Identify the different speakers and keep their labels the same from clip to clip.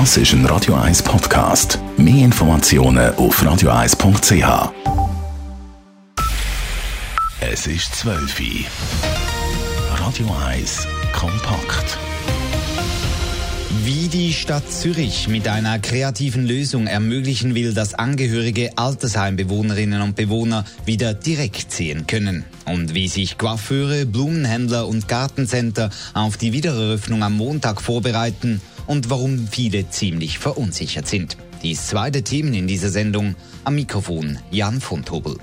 Speaker 1: Das ist ein Radio 1 Podcast. Mehr Informationen auf radio1.ch. Es ist 12 Uhr. Radio 1 kompakt.
Speaker 2: Wie die Stadt Zürich mit einer kreativen Lösung ermöglichen will, dass Angehörige Altersheimbewohnerinnen und Bewohner wieder direkt sehen können. Und wie sich Coiffeure, Blumenhändler und Gartencenter auf die Wiedereröffnung am Montag vorbereiten und warum viele ziemlich verunsichert sind. Dies zweite Themen in dieser Sendung. Am Mikrofon Jan von Tobel.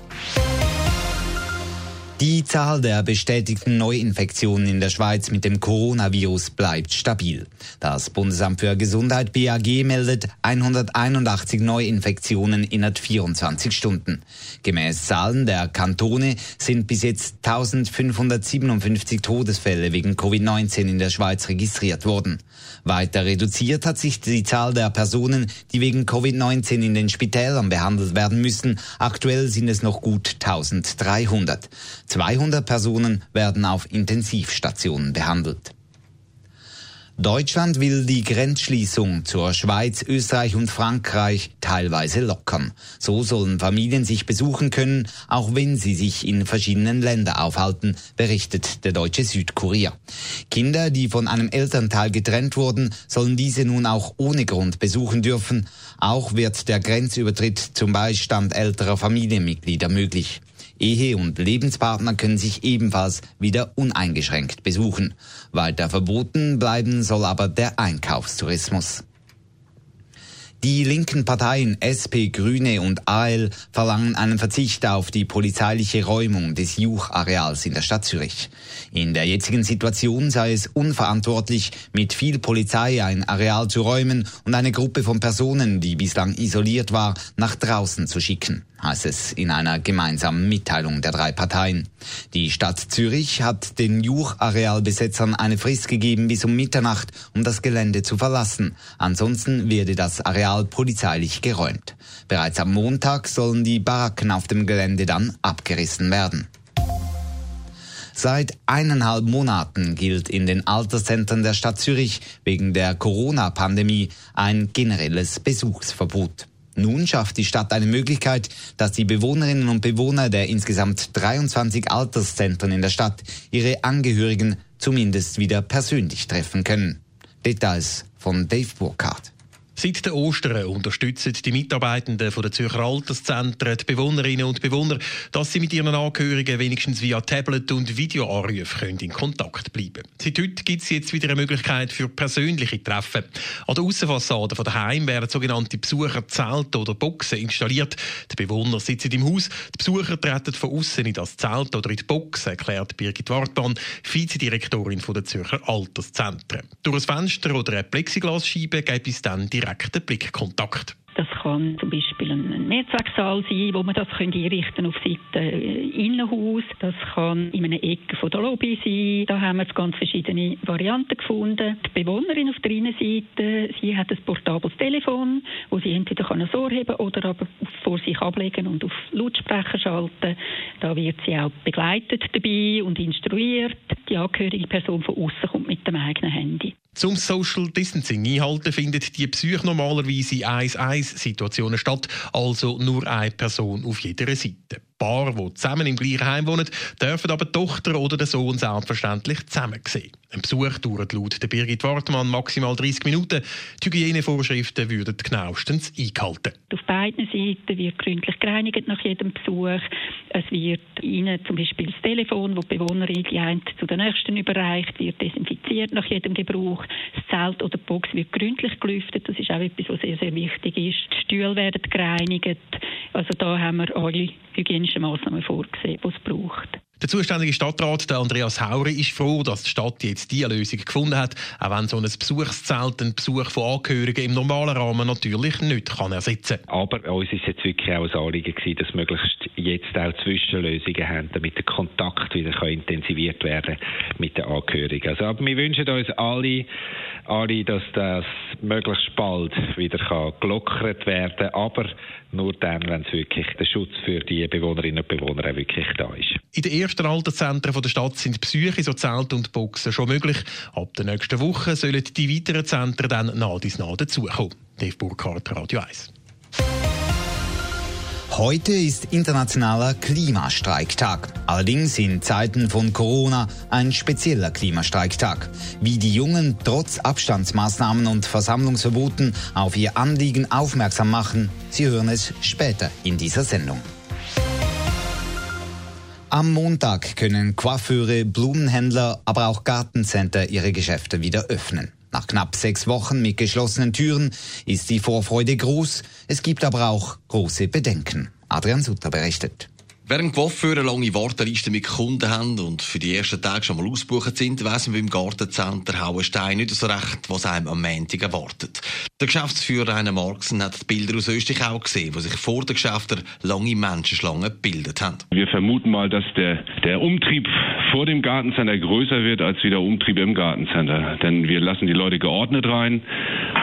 Speaker 2: Die Zahl der bestätigten Neuinfektionen in der Schweiz mit dem Coronavirus bleibt stabil. Das Bundesamt für Gesundheit BAG meldet 181 Neuinfektionen innerhalb 24 Stunden. Gemäß Zahlen der Kantone sind bis jetzt 1557 Todesfälle wegen Covid-19 in der Schweiz registriert worden. Weiter reduziert hat sich die Zahl der Personen, die wegen Covid-19 in den Spitälern behandelt werden müssen. Aktuell sind es noch gut 1300. 200 Personen werden auf Intensivstationen behandelt. Deutschland will die Grenzschließung zur Schweiz, Österreich und Frankreich teilweise lockern. So sollen Familien sich besuchen können, auch wenn sie sich in verschiedenen Ländern aufhalten, berichtet der deutsche Südkurier. Kinder, die von einem Elternteil getrennt wurden, sollen diese nun auch ohne Grund besuchen dürfen. Auch wird der Grenzübertritt zum Beistand älterer Familienmitglieder möglich. Ehe- und Lebenspartner können sich ebenfalls wieder uneingeschränkt besuchen. Weiter verboten bleiben soll aber der Einkaufstourismus. Die linken Parteien SP, Grüne und AL verlangen einen Verzicht auf die polizeiliche Räumung des Juch-Areals in der Stadt Zürich. In der jetzigen Situation sei es unverantwortlich, mit viel Polizei ein Areal zu räumen und eine Gruppe von Personen, die bislang isoliert war, nach draußen zu schicken heißt es in einer gemeinsamen Mitteilung der drei Parteien. Die Stadt Zürich hat den Juch-Arealbesetzern eine Frist gegeben bis um Mitternacht, um das Gelände zu verlassen. Ansonsten werde das Areal polizeilich geräumt. Bereits am Montag sollen die Baracken auf dem Gelände dann abgerissen werden. Seit eineinhalb Monaten gilt in den Alterszentren der Stadt Zürich wegen der Corona-Pandemie ein generelles Besuchsverbot. Nun schafft die Stadt eine Möglichkeit, dass die Bewohnerinnen und Bewohner der insgesamt 23 Alterszentren in der Stadt ihre Angehörigen zumindest wieder persönlich treffen können. Details von Dave Burkhardt.
Speaker 3: Seit den Ostern unterstützen die Mitarbeitenden der Zürcher Alterszentren die Bewohnerinnen und Bewohner, dass sie mit ihren Angehörigen wenigstens via Tablet und Videoanrufe in Kontakt bleiben können. Seit heute gibt es jetzt wieder eine Möglichkeit für persönliche Treffen. An der Aussenfassade der Heim werden sogenannte Besucherzelte oder Boxen installiert. Die Bewohner sitzen im Haus, die Besucher treten von außen in das Zelt oder in die Box, erklärt Birgit Wartmann, Vizedirektorin der Zürcher Alterszentren. Durch ein Fenster oder eine Plexiglasscheibe gibt es dann die direkten Blickkontakt.
Speaker 4: Das kann zum Beispiel ein Netzwerksaal sein, wo man das einrichten auf Seite äh, Innenhaus. Das kann in einer Ecke von der Lobby sein. Da haben wir ganz verschiedene Varianten gefunden. Die Bewohnerin auf der Innenseite, sie hat ein portables Telefon, wo sie entweder kann heben oder aber vor sich ablegen und auf Lautsprecher schalten. Da wird sie auch begleitet dabei und instruiert. Die angehörige Person von außen kommt mit dem eigenen Handy.
Speaker 3: Zum Social Distancing einhalten findet die Psych normalerweise in 1-1-Situationen statt, also nur eine Person auf jeder Seite. Paar, die zusammen im gleichen Heim wohnen, dürfen aber die Tochter oder der Sohn selbstverständlich zusammen sehen. Ein Besuch dauert laut der Birgit Wartmann maximal 30 Minuten. Die Hygienevorschriften würden genauestens eingehalten.
Speaker 4: Auf beiden Seiten wird gründlich gereinigt nach jedem Besuch. Es wird Ihnen zum Beispiel das Telefon, das die Bewohnerin die zu der nächsten überreicht, wird desinfiziert nach jedem Gebrauch. Das Zelt oder die Box wird gründlich gelüftet. Das ist auch etwas, was sehr, sehr wichtig ist. Die Stühle werden gereinigt. Also da haben wir alle hygienischen Maßnahmen vorgesehen, die es braucht.
Speaker 3: Der zuständige Stadtrat, der Andreas Hauri, ist froh, dass die Stadt jetzt diese Lösung gefunden hat, auch wenn so ein Besuchszelt den Besuch von Angehörigen im normalen Rahmen natürlich nicht kann ersetzen
Speaker 5: kann. Aber uns ist jetzt wirklich auch ein Anliegen gewesen, dass möglichst jetzt auch Zwischenlösungen haben, damit der Kontakt wieder kann intensiviert werden mit den Angehörigen. Also, aber wir wünschen uns alle, alle, dass das möglichst bald wieder kann gelockert werden kann, nur dann, wenn es wirklich der Schutz für die Bewohnerinnen und Bewohner wirklich da ist.
Speaker 3: In der meisten Alterszentren der Stadt sind Besuche, so Zelte und Boxen schon möglich. Ab der nächsten Woche sollen die weiteren Zentren dann dies nah dazukommen. Dave Burkhardt, Radio 1.
Speaker 2: Heute ist internationaler Klimastreiktag. Allerdings in Zeiten von Corona ein spezieller Klimastreiktag. Wie die Jungen trotz Abstandsmaßnahmen und Versammlungsverboten auf ihr Anliegen aufmerksam machen, Sie hören es später in dieser Sendung. Am Montag können Coiffeure, Blumenhändler, aber auch Gartencenter ihre Geschäfte wieder öffnen. Nach knapp sechs Wochen mit geschlossenen Türen ist die Vorfreude groß. Es gibt aber auch große Bedenken. Adrian Sutter berichtet.
Speaker 6: Während Coiffeure lange Wartelisten mit Kunden haben und für die ersten Tage schon mal ausgebucht sind, weiss man beim Gartencenter Hauenstein nicht so recht, was einem am Montag erwartet. Der Geschäftsführer Rainer Marxen hat die Bilder aus Österreich auch gesehen, wo sich vor den Geschäften lange Menschenschlangen gebildet haben.
Speaker 7: Wir vermuten mal, dass der, der Umtrieb vor dem Gartencenter größer wird als wieder Umtrieb im Gartencenter. Denn wir lassen die Leute geordnet rein.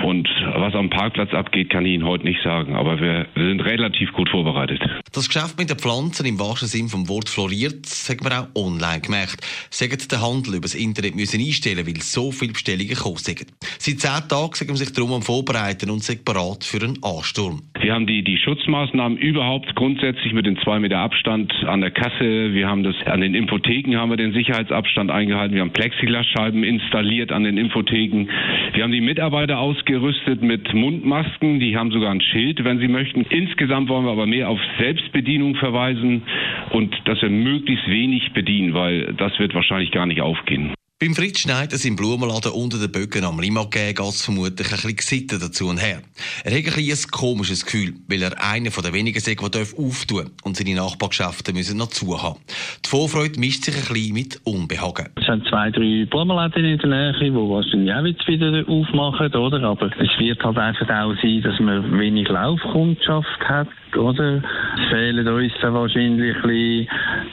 Speaker 7: Und was am Parkplatz abgeht, kann ich Ihnen heute nicht sagen. Aber wir sind relativ gut vorbereitet.
Speaker 6: Das Geschäft mit den Pflanzen im wahrsten Sinn vom Wort floriert, das hat man auch online gemerkt. Sagt der Handel über das Internet müssen einstellen, weil so viele Bestellungen gekommen sind. Seit zehn Tagen sind sich darum am Vorbereiten und sind bereit für einen Ansturm.
Speaker 7: Wir haben die, die Schutzmaßnahmen überhaupt grundsätzlich mit den zwei Meter Abstand an der Kasse. Wir haben das an den Infotheken haben wir den Sicherheitsabstand eingehalten. Wir haben Plexiglasscheiben installiert an den Infotheken. Wir haben die Mitarbeiter ausgerüstet mit Mundmasken. Die haben sogar ein Schild, wenn sie möchten. Insgesamt wollen wir aber mehr auf Selbstbedienung verweisen und dass wir möglichst wenig bedienen, weil das wird wahrscheinlich gar nicht aufgehen.
Speaker 6: Beim Fritz Schneider im Blumenladen unter den Böcken am Limagé geht es vermutlich ein bisschen dazu und her. Er hat ein, bisschen ein komisches Gefühl, weil er einer der wenigen ist, der auftun darf und seine Nachbargeschäfte müssen noch zu haben. Die Vorfreude mischt sich ein bisschen mit Unbehagen.
Speaker 8: Es sind zwei, drei Blumenläden in der Nähe, die wahrscheinlich auch jetzt wieder aufmachen, oder? Aber es wird halt einfach auch sein, dass man wenig Laufkundschaft hat oder? Fehlen uns wahrscheinlich ein bisschen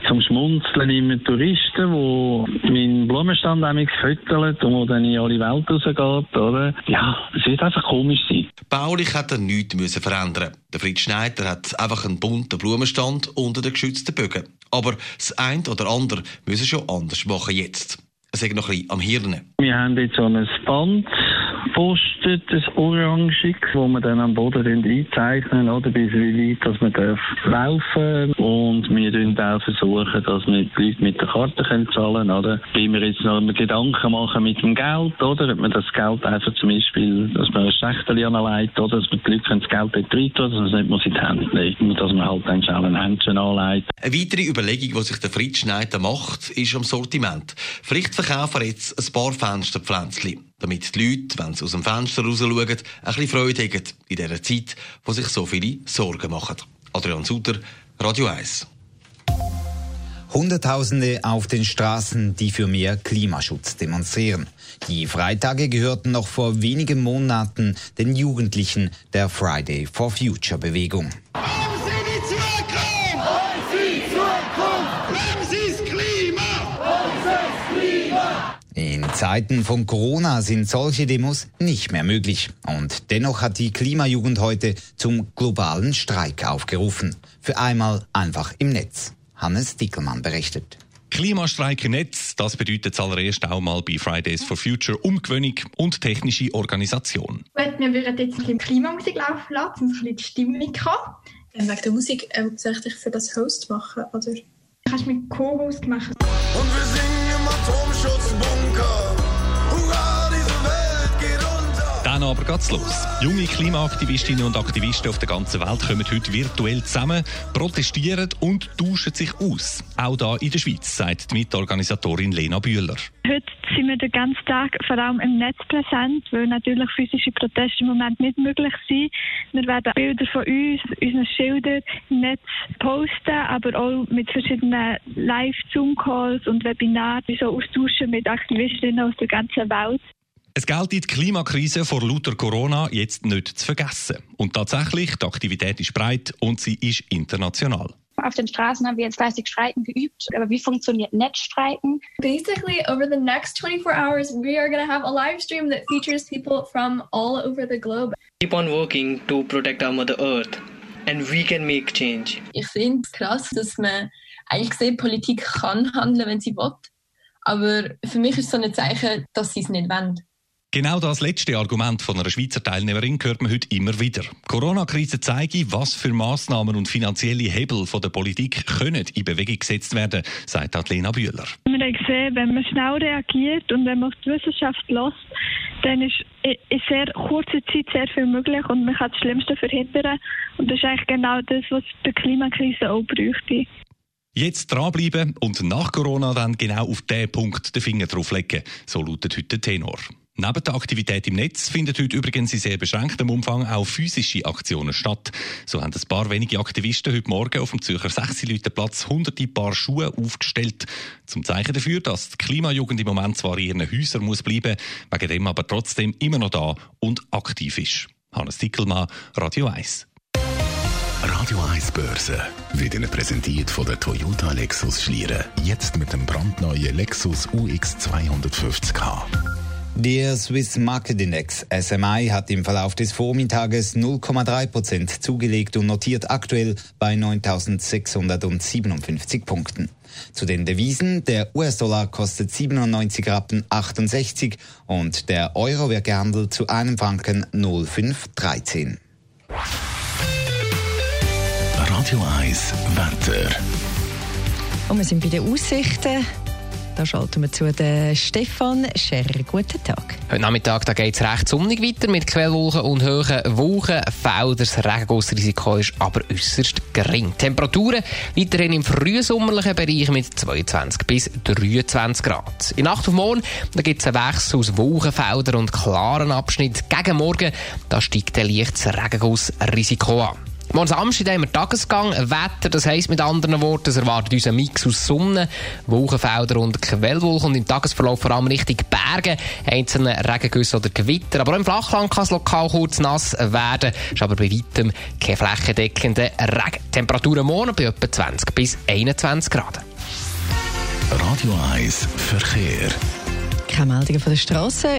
Speaker 8: zum Schmunzeln immer Touristen, die meinen Blumenstand füttern und wo dann in alle Welt rausgeht, oder? Ja, es wird einfach komisch sein.
Speaker 6: Baulich hat er nichts müssen verändern. Der Fritz Schneider hat einfach einen bunten Blumenstand unter den geschützten Bögen. Aber das eine oder andere müssen schon anders machen jetzt. Es ist noch ein bisschen am Hirn.
Speaker 8: Wir haben jetzt so ein Band postet, das Orangig, wo wir dann am Boden einzeichnen, oder, bis wie weit dass man darf laufen Und wir versuchen auch, versuchen, dass wir die Leute mit der Karte können zahlen oder? Wenn wir jetzt noch Gedanken machen mit dem Geld, oder? Ob man das Geld einfach zum Beispiel, dass man ein Schächtel anlegt, oder? Dass man die Leute das Geld dort rein dass man es nicht muss in die Hände legen muss. Dass man halt dann schnell ein Händchen anlegt.
Speaker 6: Eine weitere Überlegung, die sich der Fritz Schneider macht, ist am Sortiment. Vielleicht verkaufen wir jetzt ein paar Fensterpflänzchen damit die Leute, wenn sie aus dem Fenster raus schauen, ein bisschen Freude haben in dieser Zeit, wo sich so viele Sorgen machen. Adrian Suter, Radio 1.
Speaker 2: Hunderttausende auf den Straßen, die für mehr Klimaschutz demonstrieren. Die Freitage gehörten noch vor wenigen Monaten den Jugendlichen der Friday for Future Bewegung. Zeiten von Corona sind solche Demos nicht mehr möglich. Und dennoch hat die Klimajugend heute zum globalen Streik aufgerufen. Für einmal einfach im Netz. Hannes Dickelmann berichtet.
Speaker 9: Klimastreik im Netz, das bedeutet zuallererst auch mal bei Fridays for Future Umgewöhnung und technische Organisation.
Speaker 10: Wir würden jetzt ein bisschen Klimamusik laufen lassen, um ein bisschen die Stimmung haben.
Speaker 11: Ähm, wegen der Musik soll ich dich für das Host machen, oder?
Speaker 10: Kannst du mich Co-Host machen. Und
Speaker 12: wir singen Atomschutzbunker.
Speaker 9: 10 aber geht's los. Junge Klimaaktivistinnen und Aktivisten auf der ganzen Welt kommen heute virtuell zusammen, protestieren und tauschen sich aus. Auch hier in der Schweiz, sagt die Mitorganisatorin Lena Bühler.
Speaker 13: Heute sind wir den ganzen Tag vor allem im Netz präsent, weil natürlich physische Proteste im Moment nicht möglich sind. Wir werden Bilder von uns, unseren Schildern im Netz posten, aber auch mit verschiedenen Live-Zoom-Calls und Webinaren, so austauschen mit Aktivistinnen aus der ganzen Welt.
Speaker 9: Es gilt die Klimakrise vor lauter Corona jetzt nicht zu vergessen. Und tatsächlich, die Aktivität ist breit und sie ist international.
Speaker 14: Auf den Straßen haben wir jetzt fleißig Streiken geübt. Aber wie funktioniert Netzstreiken?
Speaker 11: Basically, over the next 24 hours, we are going to have a live stream that features people from all over the globe.
Speaker 15: Keep on working to protect our Mother Earth and we can make change.
Speaker 16: Ich finde es krass, dass man
Speaker 15: eigentlich gesehen, Politik kann handeln, wenn sie will. Aber für mich ist es so ein Zeichen, dass sie es nicht wollen.
Speaker 9: Genau das letzte Argument von einer Schweizer Teilnehmerin hört man heute immer wieder. Die Corona-Krise zeige, was für Massnahmen und finanzielle Hebel von der Politik können in Bewegung gesetzt werden, sagt Adlena Bühler.
Speaker 13: Wir haben gesehen, wenn man schnell reagiert und wenn man auf die Wissenschaft lässt, dann ist in sehr kurzer Zeit sehr viel möglich und man kann das Schlimmste verhindern. Und das ist eigentlich genau das, was die Klimakrise auch bräuchte.
Speaker 9: Jetzt dranbleiben und nach Corona dann genau auf diesen Punkt den Finger drauflegen. So lautet heute der Tenor. Neben der Aktivität im Netz findet heute übrigens in sehr beschränktem Umfang auch physische Aktionen statt. So haben ein paar wenige Aktivisten heute Morgen auf dem Zürcher Sechsileutenplatz hunderte Paar Schuhe aufgestellt. Zum Zeichen dafür, dass die Klimajugend im Moment zwar in ihren Häusern muss bleiben, wegen dem aber trotzdem immer noch da und aktiv ist. Hannes Dickelmann, Radio 1.
Speaker 1: Radio 1 Börse wird Ihnen präsentiert von der Toyota Lexus Schlieren. Jetzt mit dem brandneuen Lexus UX 250k.
Speaker 2: Der Swiss Market Index SMI hat im Verlauf des Vormittages 0,3 Prozent zugelegt und notiert aktuell bei 9.657 Punkten. Zu den Devisen, der US-Dollar kostet 97 Rappen 68 und der Euro wird gehandelt zu einem Franken 0,513.
Speaker 1: Radio 1 Wetter.
Speaker 16: Und wir sind bei den Aussichten. Da schalten wir zu den Stefan Scherrer. Guten Tag.
Speaker 17: Heute Nachmittag geht es recht sonnig weiter mit Quellwolken und hohen Wolkenfeldern. Das Regengussrisiko ist aber äußerst gering. Temperaturen weiterhin im frühsommerlichen Bereich mit 22 bis 23 Grad. In Nacht auf morgen gibt es einen Wechsel aus Wolkenfeldern und klaren Abschnitt. Gegen Morgen da steigt ein leichtes Regengussrisiko an. Morgen Samstag haben wir Tagesgang, Wetter, das heisst mit anderen Worten, es erwartet uns ein Mix aus Sonne, Wolkenfelder und Quellwolken und im Tagesverlauf vor allem Richtung Berge, einzelne Regengüsse oder Gewitter. Aber auch im Flachland kann es lokal kurz nass werden, ist aber bei weitem keine flächendeckende Regen. Temperaturen morgen bei etwa 20 bis 21 Grad.
Speaker 1: Radio 1 Verkehr.
Speaker 16: Keine Meldungen von der Straße.